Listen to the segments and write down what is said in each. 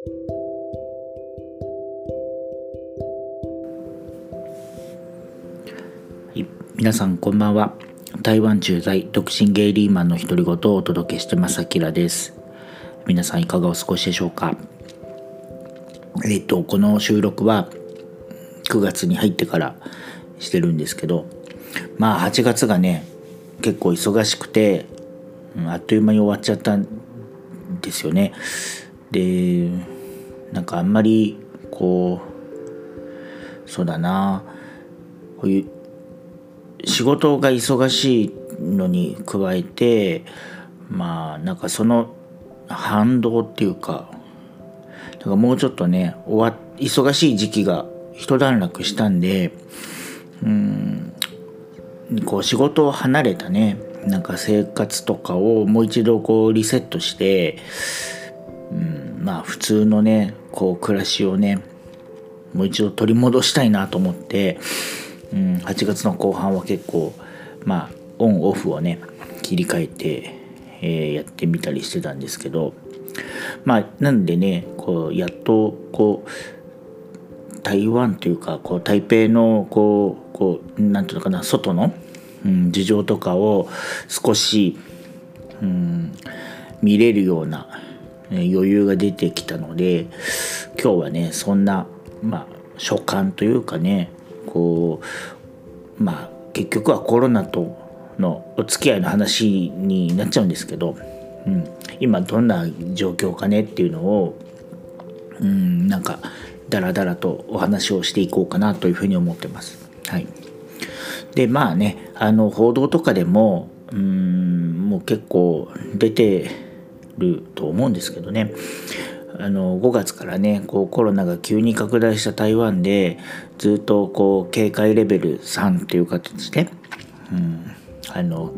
はい、皆さんこんばんは。台湾駐在独身ゲイリーマンの独り言をお届けしてますあきらです。皆さんいかがお過ごしでしょうか？えっとこの収録は9月に入ってからしてるんですけどまあ8月がね結構忙しくてあっという間に終わっちゃったんですよね。でなんかあんまりこうそうだな。こういう仕事が忙しいのに加えてまあなんかその反動っていうかだからもうちょっとね終わ忙しい時期が一段落したんでうんこう仕事を離れたねなんか生活とかをもう一度こうリセットして、まあ普通のねこう暮らしをねもう一度取り戻したいなと思って、うん、8月の後半は結構まあオンオフをね切り替えて、えー、やってみたりしてたんですけどまあなんでねこうやっとこう台湾というかこう台北のこうこうなんていうのかな外のうん、事情とかを少し、うん、見れるような、余裕が出てきたので今日はねそんな、まあ、所感というかねこうまあ結局はコロナとのお付き合いの話になっちゃうんですけど、うん、今どんな状況かねっていうのを、うん、なんかダラダラとお話をしていこうかなというふうに思ってます。はいでまあねあの報道とかでもうんもう結構出てると思うんですけどね。あの5月からねこうコロナが急に拡大した台湾でずっとこう警戒レベル3という形で、うん、あの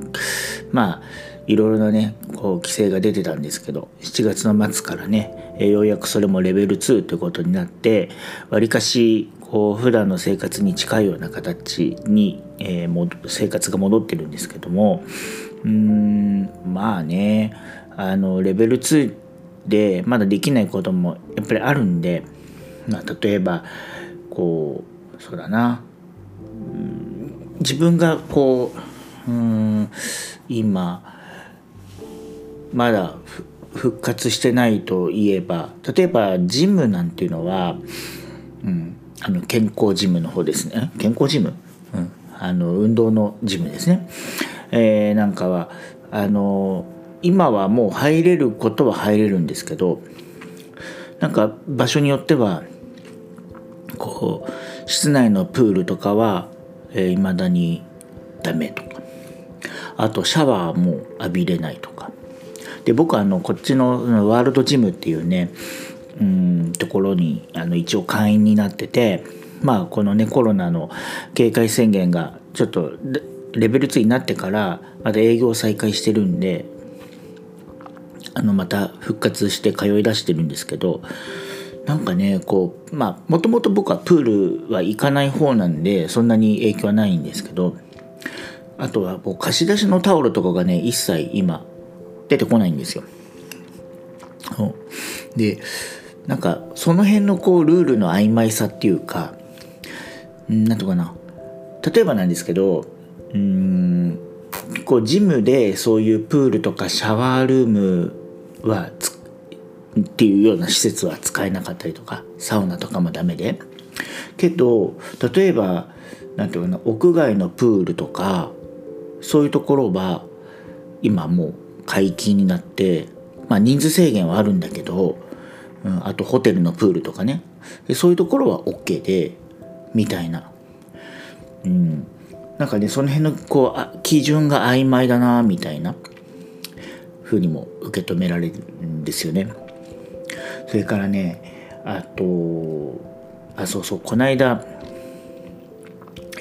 まあいろいろなねこう規制が出てたんですけど7月の末からねようやくそれもレベル2ということになってわりかしこう普段の生活に近いような形に、えー、生活が戻ってるんですけどもうんまあねあのレベル2でまだできないこともやっぱりあるんで、まあ、例えばこうそうだな。うん自分がこううん今まだ復活してないといえば例えばジムなんていうのは、うん、あの健康ジムの方ですね。健康ジム、うん、あの運動のジムですね、えー、なんかはあの今はもう入れることは入れるんですけどなんか場所によってはこう室内のプールとかはいま、えー、だにダメとか。あとシャワーも浴びれないとか。で僕はあのこっちのワールドジムっていうねうんところにあの一応会員になっててまあこのねコロナの警戒宣言がちょっとレベル2になってからまた営業再開してるんであのまた復活して通い出してるんですけどなんかねこうまあもともと僕はプールは行かない方なんでそんなに影響はないんですけどあとはこう貸し出しのタオルとかがね一切今出てこないんですよ。でなんかその辺のこうルールの曖昧さっていうかなんとかな例えばなんですけどうんこうジムでそういうプールとかシャワールームはっていうような施設は使えなかったりとかサウナとかもダメで。けど例えばなんていうかな屋外のプールとかそういうところは今もう解禁になって、まあ、人数制限はあるんだけどうん、あとホテルのプールとかね。でそういうところは OK でみたいな、うん、なんかねその辺のこうあ基準が曖昧だなみたいな。ふうにも受け止められるんですよね。それからねあとあそうそうこの間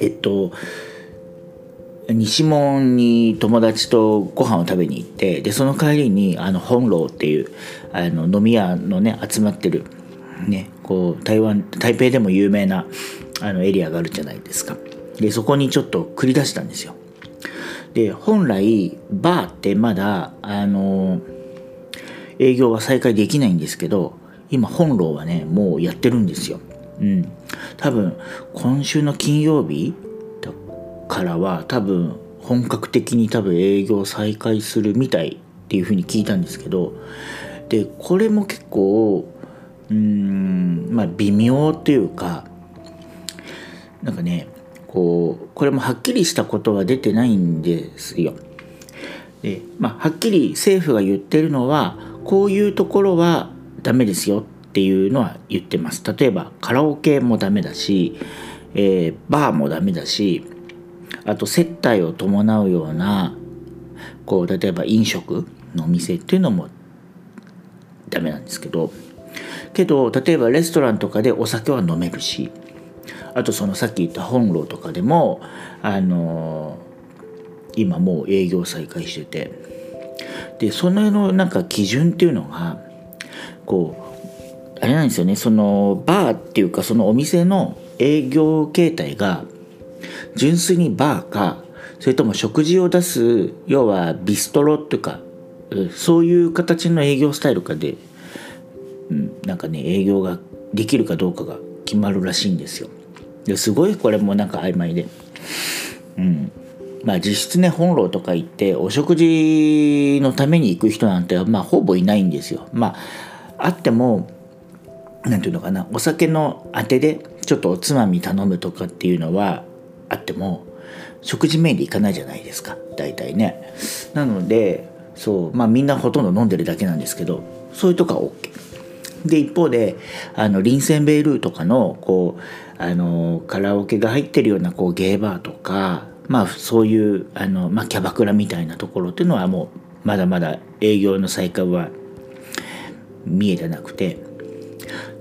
えっと西門に友達とご飯を食べに行ってでその帰りにあの本楼っていうあの飲み屋のね集まってる、ね、こう台湾台北でも有名なあのエリアがあるじゃないですかでそこにちょっと繰り出したんですよで本来バーってまだあの営業は再開できないんですけど今本楼はねもうやってるんですよ。うん、多分今週の金曜日からは多分本格的に多分営業再開するみたいっていうふうに聞いたんですけどでこれも結構うんまあ微妙っていうかなんかねこうこれもはっきりしたことは出てないんですよ。でまあ、はっきり政府が言ってるのはこういうところはダメですよっていうのは言ってます。例えばカラオケもダメだし、えー、バーもダメだしあと接待を伴うようなこう例えば飲食のお店っていうのもダメなんですけどけど例えばレストランとかでお酒は飲めるしあとそのさっき言った本楼とかでもあの今もう営業再開しててでそののなんか基準っていうのがこうあれなんですよねそのバーっていうかそのお店の営業形態が純粋にバーかそれとも食事を出す要はビストロっていうかそういう形の営業スタイルかで、うん、なんかね営業ができるかどうかが決まるらしいんですよ。ですごいこれもなんか曖昧で、うん、まあ実質ね本楼とか行ってお食事のために行く人なんてまあほぼいないんですよ。まああっても何て言うのかなお酒のあてでちょっとおつまみ頼むとかっていうのはあっても食事メインで行かないじゃないですか大体ね。なのでそうまあみんなほとんど飲んでるだけなんですけどそういうとこは OK。で一方であのリンセンベイルーとかのこうあのカラオケが入ってるようなこうゲーバーとかまあそういうあの、まあ、キャバクラみたいなところっていうのはもうまだまだ営業の再開は見えてなくて。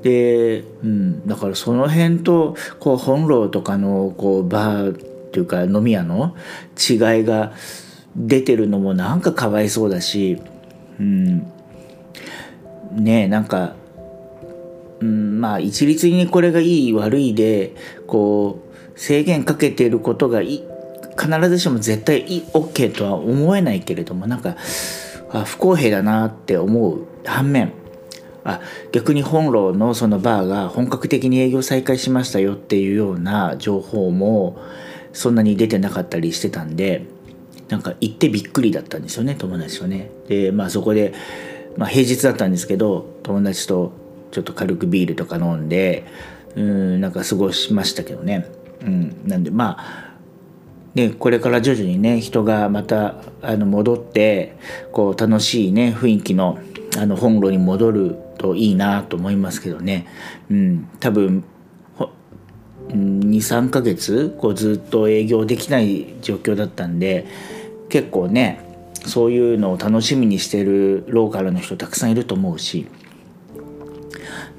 で、うん、だからその辺とこう本楼とかのこうバーっていうか飲み屋の違いが出てるのもなんかかわいそうだし、うん、ねえなんかうん、まあ一律にこれがいい悪いでこう制限かけていることがい必ずしも絶対い OK とは思えないけれどもなんかあ不公平だなって思う反面あ逆に本楼のそのバーが本格的に営業再開しましたよっていうような情報もそんなに出てなかったりしてたんでなんか行ってびっくりだったんですよね友達とね。でまあそこで、まあ、平日だったんですけど友達とちょっと軽くビールとか飲んでうんなんか過ごしましたけどね、うん、なんでまあね、これから徐々にね人がまたあの戻ってこう楽しいね雰囲気のあの本炉に戻るといいなと思いますけどね、うん、多分23ヶ月こうずっと営業できない状況だったんで結構ねそういうのを楽しみにしてるローカルの人たくさんいると思うし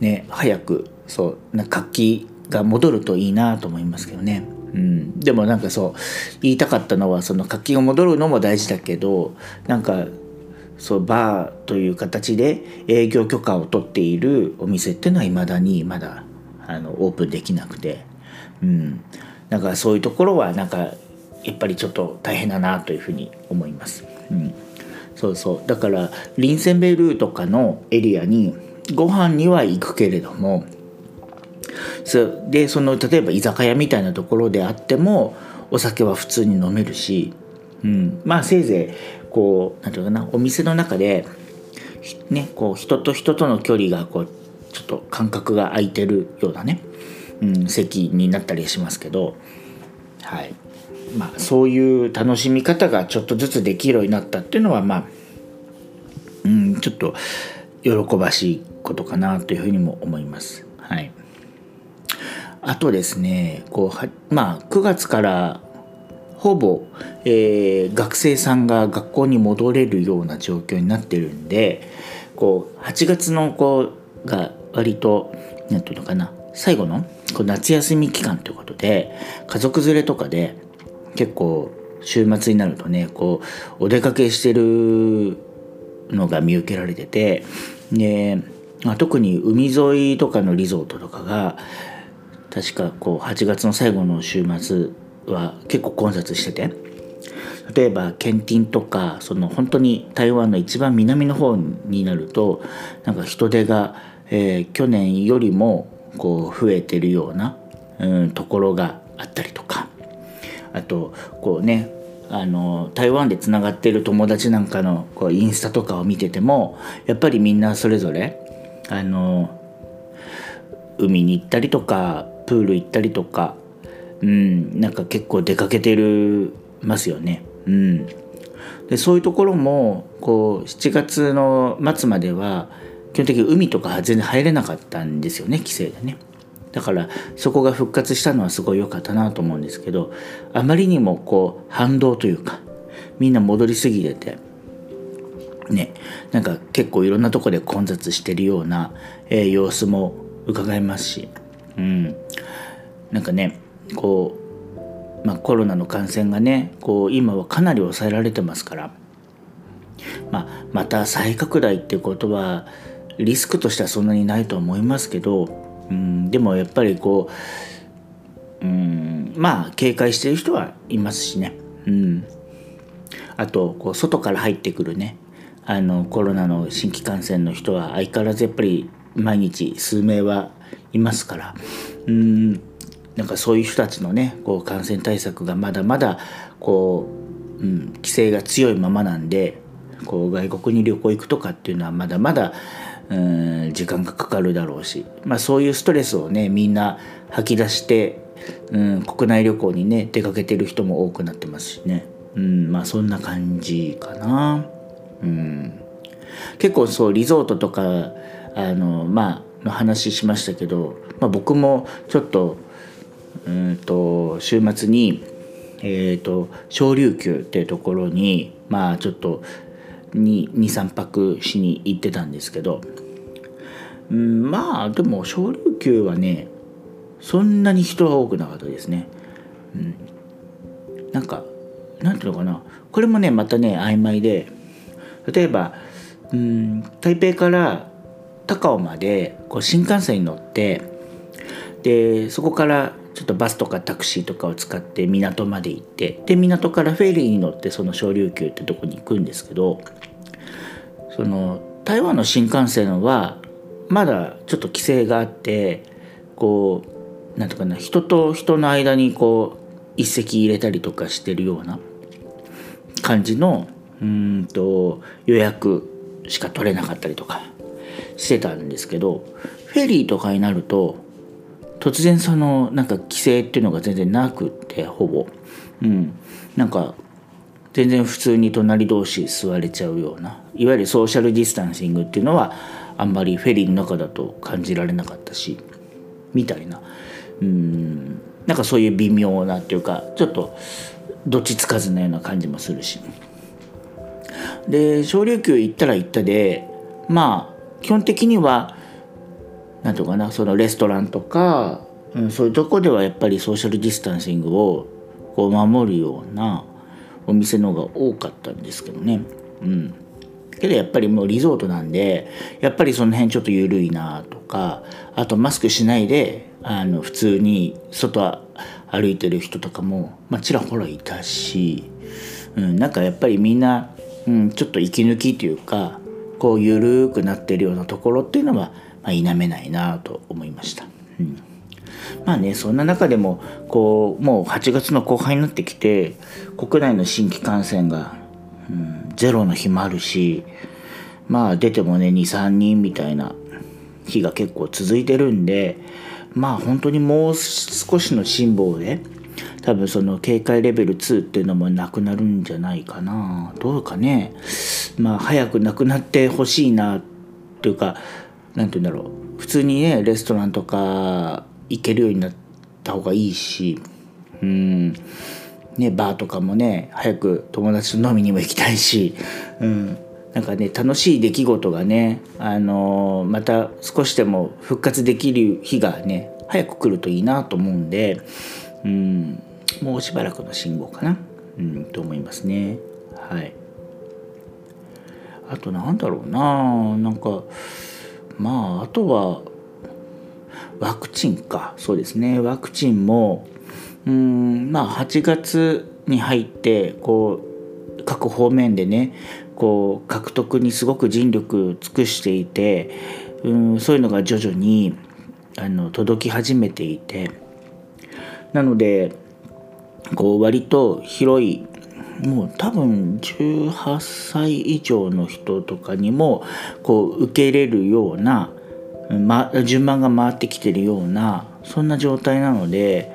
ね早くそうな活気が戻るといいなと思いますけどね。うん、でもなんかそう言いたかったのはその活気が戻るのも大事だけどなんかそうバーという形で営業許可を取っているお店っていうのはいまだにまだあのオープンできなくて、うん、なんかそういうところはなんかやっぱりちょっと大変だなというふうに思います。うん、そうそう。だからリンセンベルとかのエリアにご飯には行くけれども。そでその例えば居酒屋みたいなところであってもお酒は普通に飲めるし、うん、まあせいぜいこう何て言うかなお店の中で、ね、こう人と人との距離がこうちょっと間隔が空いてるようなね、うん、席になったりしますけど、はい。まあ、そういう楽しみ方がちょっとずつできるようになったっていうのはまあ、うん、ちょっと喜ばしいことかなというふうにも思います。はい、あとですねこうはまあ9月からほぼ、えー、学生さんが学校に戻れるような状況になってるんでこう8月の子が割と何て言うのかな最後のこう夏休み期間ということで家族連れとかで結構週末になるとねこうお出かけしてるのが見受けられててで、まあ、特に海沿いとかのリゾートとかが確かこう8月の最後の週末は結構混雑してて。例えばケンティンとかその本当に台湾の一番南の方になるとなんか人手が、えー、去年よりもこう増えてるような、うん、ところがあったりとか。あとこうねあの台湾でつながってる友達なんかのこうインスタとかを見ててもやっぱりみんなそれぞれあの海に行ったりとかプール行ったりとか、うん、なんか結構出かけてるますよね。うん、でそういうところもこう7月の末までは基本的に海とか全然入れなかったんですよね規制でね。だからそこが復活したのはすごい良かったなと思うんですけどあまりにもこう反動というかみんな戻りすぎててねなんか結構いろんなとこで混雑してるような、えー、様子も伺えますし、うん、なんかねこう、まあ、コロナの感染がねこう今はかなり抑えられてますから、まあ、また再拡大ってことはリスクとしてはそんなにないと思いますけどうんでもやっぱりこううんまあ警戒してる人はいますしね。うん。あとこう外から入ってくるねあのコロナの新規感染の人は相変わらずやっぱり毎日数名はいますからうんなんかそういう人たちのねこう感染対策がまだまだこう、うん、規制が強いままなんでこう外国に旅行行くとかっていうのはまだまだうん時間がかかるだろうし、まあ、そういうストレスをねみんな吐き出してうん国内旅行にね出かけてる人も多くなってますしねうんまあそんな感じかな。うん。結構そうリゾートとかあのまあの話しましたけど、まあ、僕もちょっとうんと週末に、えーと、小琉球っていうところにまあちょっと23泊しに行ってたんですけどうんまあでも小琉球はねそんなに人は多くなかったですね。うん、なんかなんていうのかな。これもねまたね曖昧で例えばうん台北から高尾までこう新幹線に乗ってでそこからちょっとバスとかタクシーとかを使って港まで行ってで港からフェリーに乗ってその小琉球ってとこに行くんですけどその台湾の新幹線はまだちょっと規制があってこうなんとかな人と人の間にこう一席入れたりとかしてるような感じのうんと予約しか取れなかったりとかしてたんですけどフェリーとかになると突然そのなんか規制っていうのが全然なくってほぼ。うん。なんか全然普通に隣同士座れちゃうようないわゆるソーシャルディスタンシングっていうのはあんまりフェリーの中だと感じられなかったしみたいな。うん。なんかそういう微妙なっていうかちょっとどっちつかずなような感じもするし。で小琉球行ったら行ったでまあ基本的には何ていうかなそのレストランとか、うん、そういうとこではやっぱりソーシャルディスタンシングをこう守るようなお店の方が多かったんですけどね。うん、けどやっぱりもうリゾートなんでやっぱりその辺ちょっと緩いなとかあとマスクしないであの普通に外歩いてる人とかも、まあ、ちらほらいたし、うん、なんかやっぱりみんな、うん、ちょっと息抜きというかこう緩くなってるようなところっていうのはまあ、否めないなと思いました。うんまあねそんな中でもこうもう8月の後半になってきて国内の新規感染が、うん、ゼロの日もあるしまあ出てもね23人みたいな日が結構続いてるんでまあ本当にもう少しの辛抱で多分その警戒レベル2っていうのもなくなるんじゃないかな。どうかね。まあ早くなくなってほしいなっていうか何て言うんだろう。普通にねレストランとか行けるようになった方がいいし。うん。ねバーとかもね早く友達と飲みにも行きたいし、うん、なんかね楽しい出来事がね、あのー、また少しでも復活できる日がね早く来るといいなと思うんで、うん、もうしばらくの信号かな、うん、と思いますね。はい。あとなんだろうな。なんかまああとはワクチンか。そうですね。ワクチンもうんまあ8月に入ってこう各方面でねこう獲得にすごく尽力尽くしていてうんそういうのが徐々にあの届き始めていて。なのでこう割と広いもう多分18歳以上の人とかにもこう受け入れるような、ま、順番が回ってきてるようなそんな状態なので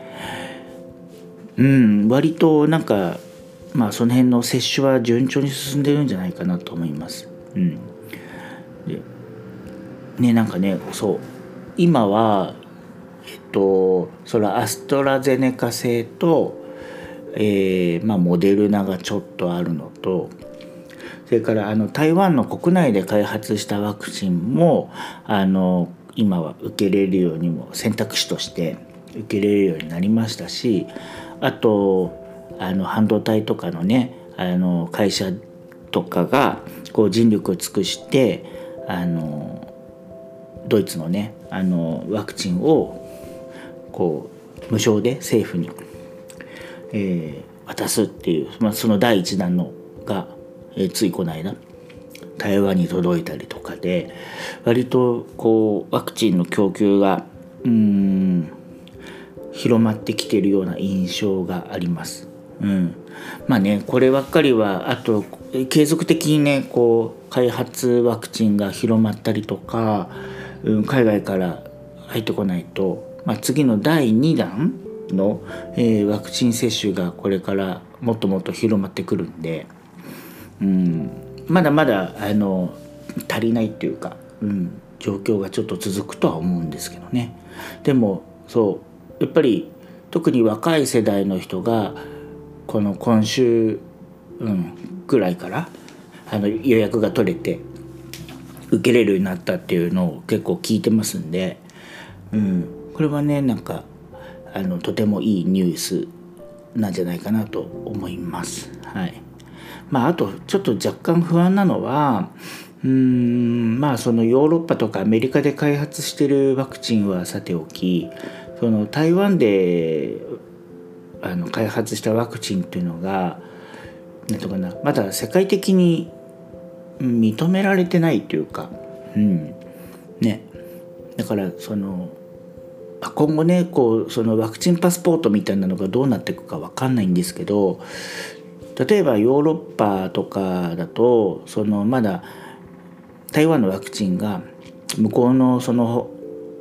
うん割となんかまあその辺の接種は順調に進んでるんじゃないかなと思います。うん、でねなんかねそう今はえっとそれはアストラゼネカ製と、えーまあ、モデルナがちょっとあるのとそれからあの台湾の国内で開発したワクチンもあの今は受けれるようにも選択肢として受けれるようになりましたしあとあの半導体とかのねあの会社とかがこう尽力を尽くしてあのドイツのねあのワクチンをこう無償で政府に、えー、渡すっていう、まあ、その第一弾のが、えー、ついこの間台湾に届いたりとかで割とこうワクチンの供給がうん広まってきているような印象があります。うん、まあねこればっかりはあと継続的にねこう開発ワクチンが広まったりとか、うん、海外から入ってこないと、まあ、次の第2弾の、えー、ワクチン接種がこれからもっともっと広まってくるんで、うん、まだまだあの足りないっていうか、うん、状況がちょっと続くとは思うんですけどね。でもそうやっぱり特に若い世代の人がこの今週、うん、ぐらいからあの予約が取れて受けれるようになったっていうのを結構聞いてますんで、うん、これはねなんかあのとてもいいニュースなんじゃないかなと思います。はい。まあ、あとちょっと若干不安なのはうーんまあそのヨーロッパとかアメリカで開発してるワクチンはさておきその台湾であの開発したワクチンっていうのが何とかなまだ世界的に認められてないというか、うん。ね、だからその今後ねこうそのワクチンパスポートみたいなのがどうなっていくか分かんないんですけど例えばヨーロッパとかだとそのまだ台湾のワクチンが向こうのその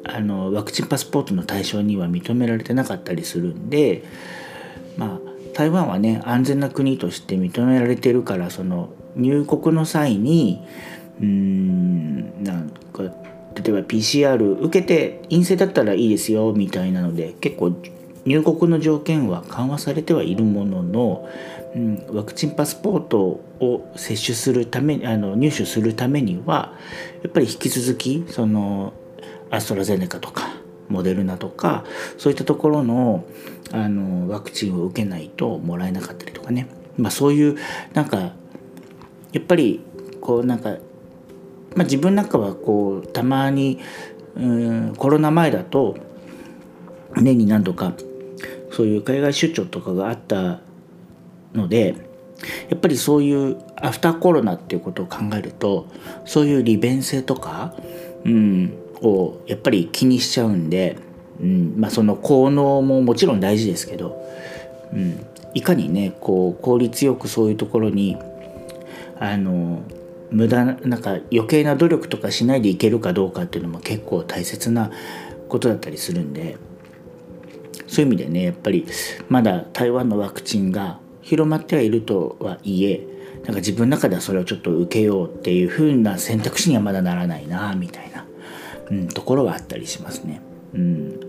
あのワクチンパスポートの対象には認められてなかったりするんでまあ台湾はね安全な国として認められてるからその入国の際にうんなんか例えば PCR 受けて陰性だったらいいですよみたいなので結構入国の条件は緩和されてはいるものの、うん、ワクチンパスポートを接種するためあの入手するためにはやっぱり引き続きそのアストラゼネカとかモデルナとかそういったところのあのワクチンを受けないともらえなかったりとかね、まあ、そういうなんかやっぱりこうなんか、まあ、自分なんかはこうたまにうんコロナ前だと年に何度かそういう海外出張とかがあったのでやっぱりそういうアフターコロナっていうことを考えるとそういう利便性とか、うん、をやっぱり気にしちゃうんで、うんまあ、その効能ももちろん大事ですけど、うん、いかにねこう効率よくそういうところにあの無駄なんか余計な努力とかしないでいけるかどうかっていうのも結構大切なことだったりするんでそういう意味でねやっぱりまだ台湾のワクチンが広まってはいるとはいえなんか自分の中ではそれをちょっと受けようっていう風な選択肢にはまだならないなみたいなうん、ところはあったりしますね。うん、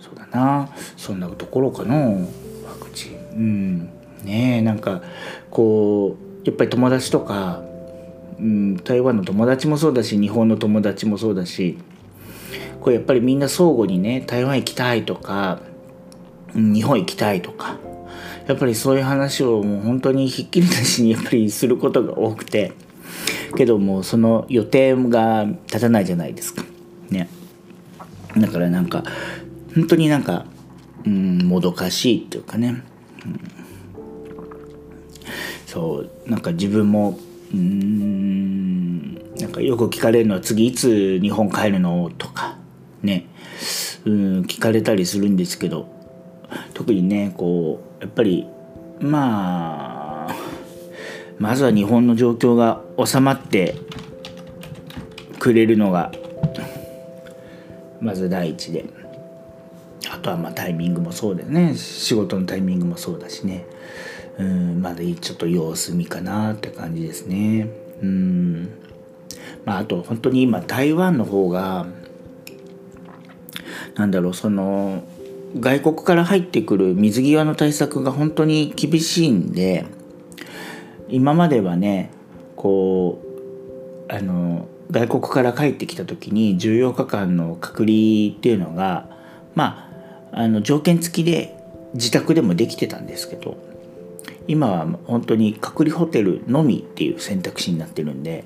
そうだなそんなところかなワクチン。うん、ねえなんかこうやっぱり友達とか、うん、台湾の友達もそうだし日本の友達もそうだしこれやっぱりみんな相互にね台湾行きたいとか、日本行きたいとかやっぱりそういう話をもう本当にひっきりなしにやっぱりすることが多くて。けどもその予定が立たないじゃないですか。ね。だからなんか本当になんかうんもどかしいっていうかね、うん、そうなんか自分もうんなんかよく聞かれるのは次いつ日本帰るのとかね。うん聞かれたりするんですけど特にねこうやっぱりまあまずは日本の状況が収まってくれるのがまず第一で。あとはまあタイミングもそうだよね。仕事のタイミングもそうだしね。うんまだちょっと様子見かなって感じですね。うん。まああと本当に今台湾の方がなんだろうその外国から入ってくる水際の対策が本当に厳しいんで今まではねこうあの外国から帰ってきた時に14日間の隔離っていうのがまああの条件付きで自宅でもできてたんですけど今は本当に隔離ホテルのみっていう選択肢になってるんで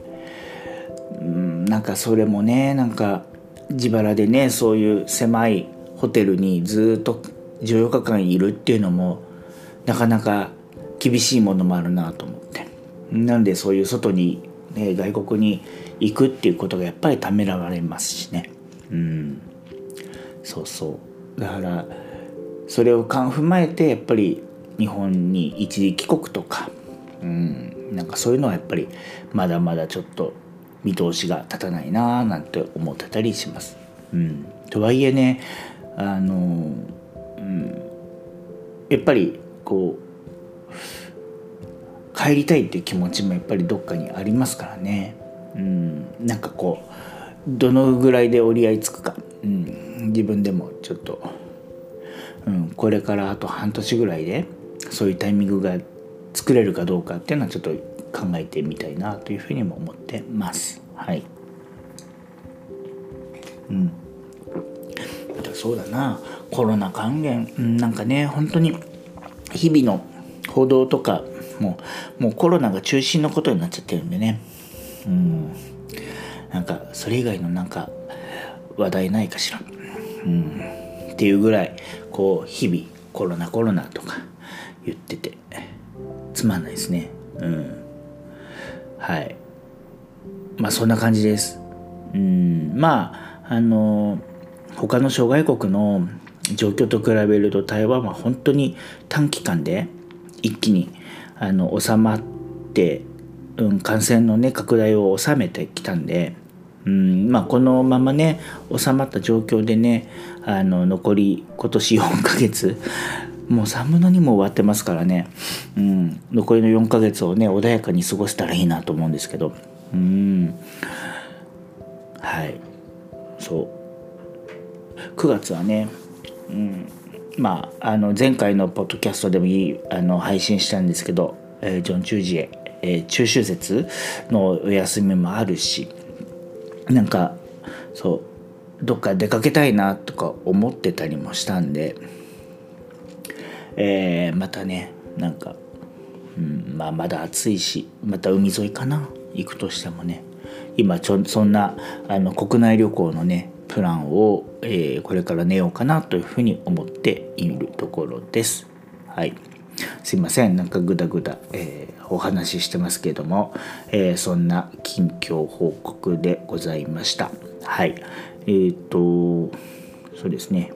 うんなんかそれもねなんか自腹でねそういう狭いホテルにずっと14日間いるっていうのもなかなか厳しいものもあるなと思って。なんでそういう外に、ね、外国に行くっていうことがやっぱりためらわれますしね。うん。そうそう。だからそれを踏まえてやっぱり日本に一時帰国とかうんなんかそういうのはやっぱりまだまだちょっと見通しが立たないなーなんて思ってたりします。うん、とはいえねあの、うん、やっぱりこう帰りたいっていう気持ちもやっぱりどっかにありますからね。うん、なんかこうどのぐらいで折り合いつくか、うん、自分でもちょっと、うん、これからあと半年ぐらいでそういうタイミングが作れるかどうかっていうのはちょっと考えてみたいなというふうにも思ってます。はい。うん。そうだなコロナ関連、うん、なんかね本当に日々の報道とかもうもうコロナが中心のことになっちゃってるんでねうんなんかそれ以外のなんか話題ないかしらうんっていうぐらいこう日々コロナコロナとか言ってて。つまんないですね。うん。はい。まあそんな感じです。うん。まああの他の諸外国の状況と比べると台湾は本当に短期間で一気にあの収まって、うん、感染のね拡大を収めてきたんで、うん。まあ、このままね収まった状況でねあの残り今年4ヶ月もう3分の2も終わってますからね、うん、残りの4ヶ月をね穏やかに過ごせたらいいなと思うんですけど。うん。はい。そう。9月はね、うん、まああの前回のポッドキャストでもいいあの配信したんですけど、えー、ジョン・チュージエ、えー、中秋節のお休みもあるしなんかそうどっか出かけたいなとか思ってたりもしたんでえー、またねなんか、うんまあ、まだ暑いしまた海沿いかな行くとしてもね。今ちょそんなあの国内旅行のねプランを、えー、これから寝ようかなというふうに思っているところです。はい、すいません。なんかグダグダ、えー、お話ししてますけども、えー、そんな近況報告でございました。はい。えーとそうですね。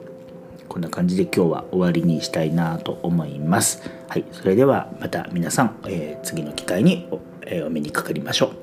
こんな感じで今日は終わりにしたいなと思います。はい、それではまた皆さん、えー、次の機会にお,、えー、お目にかかりましょう。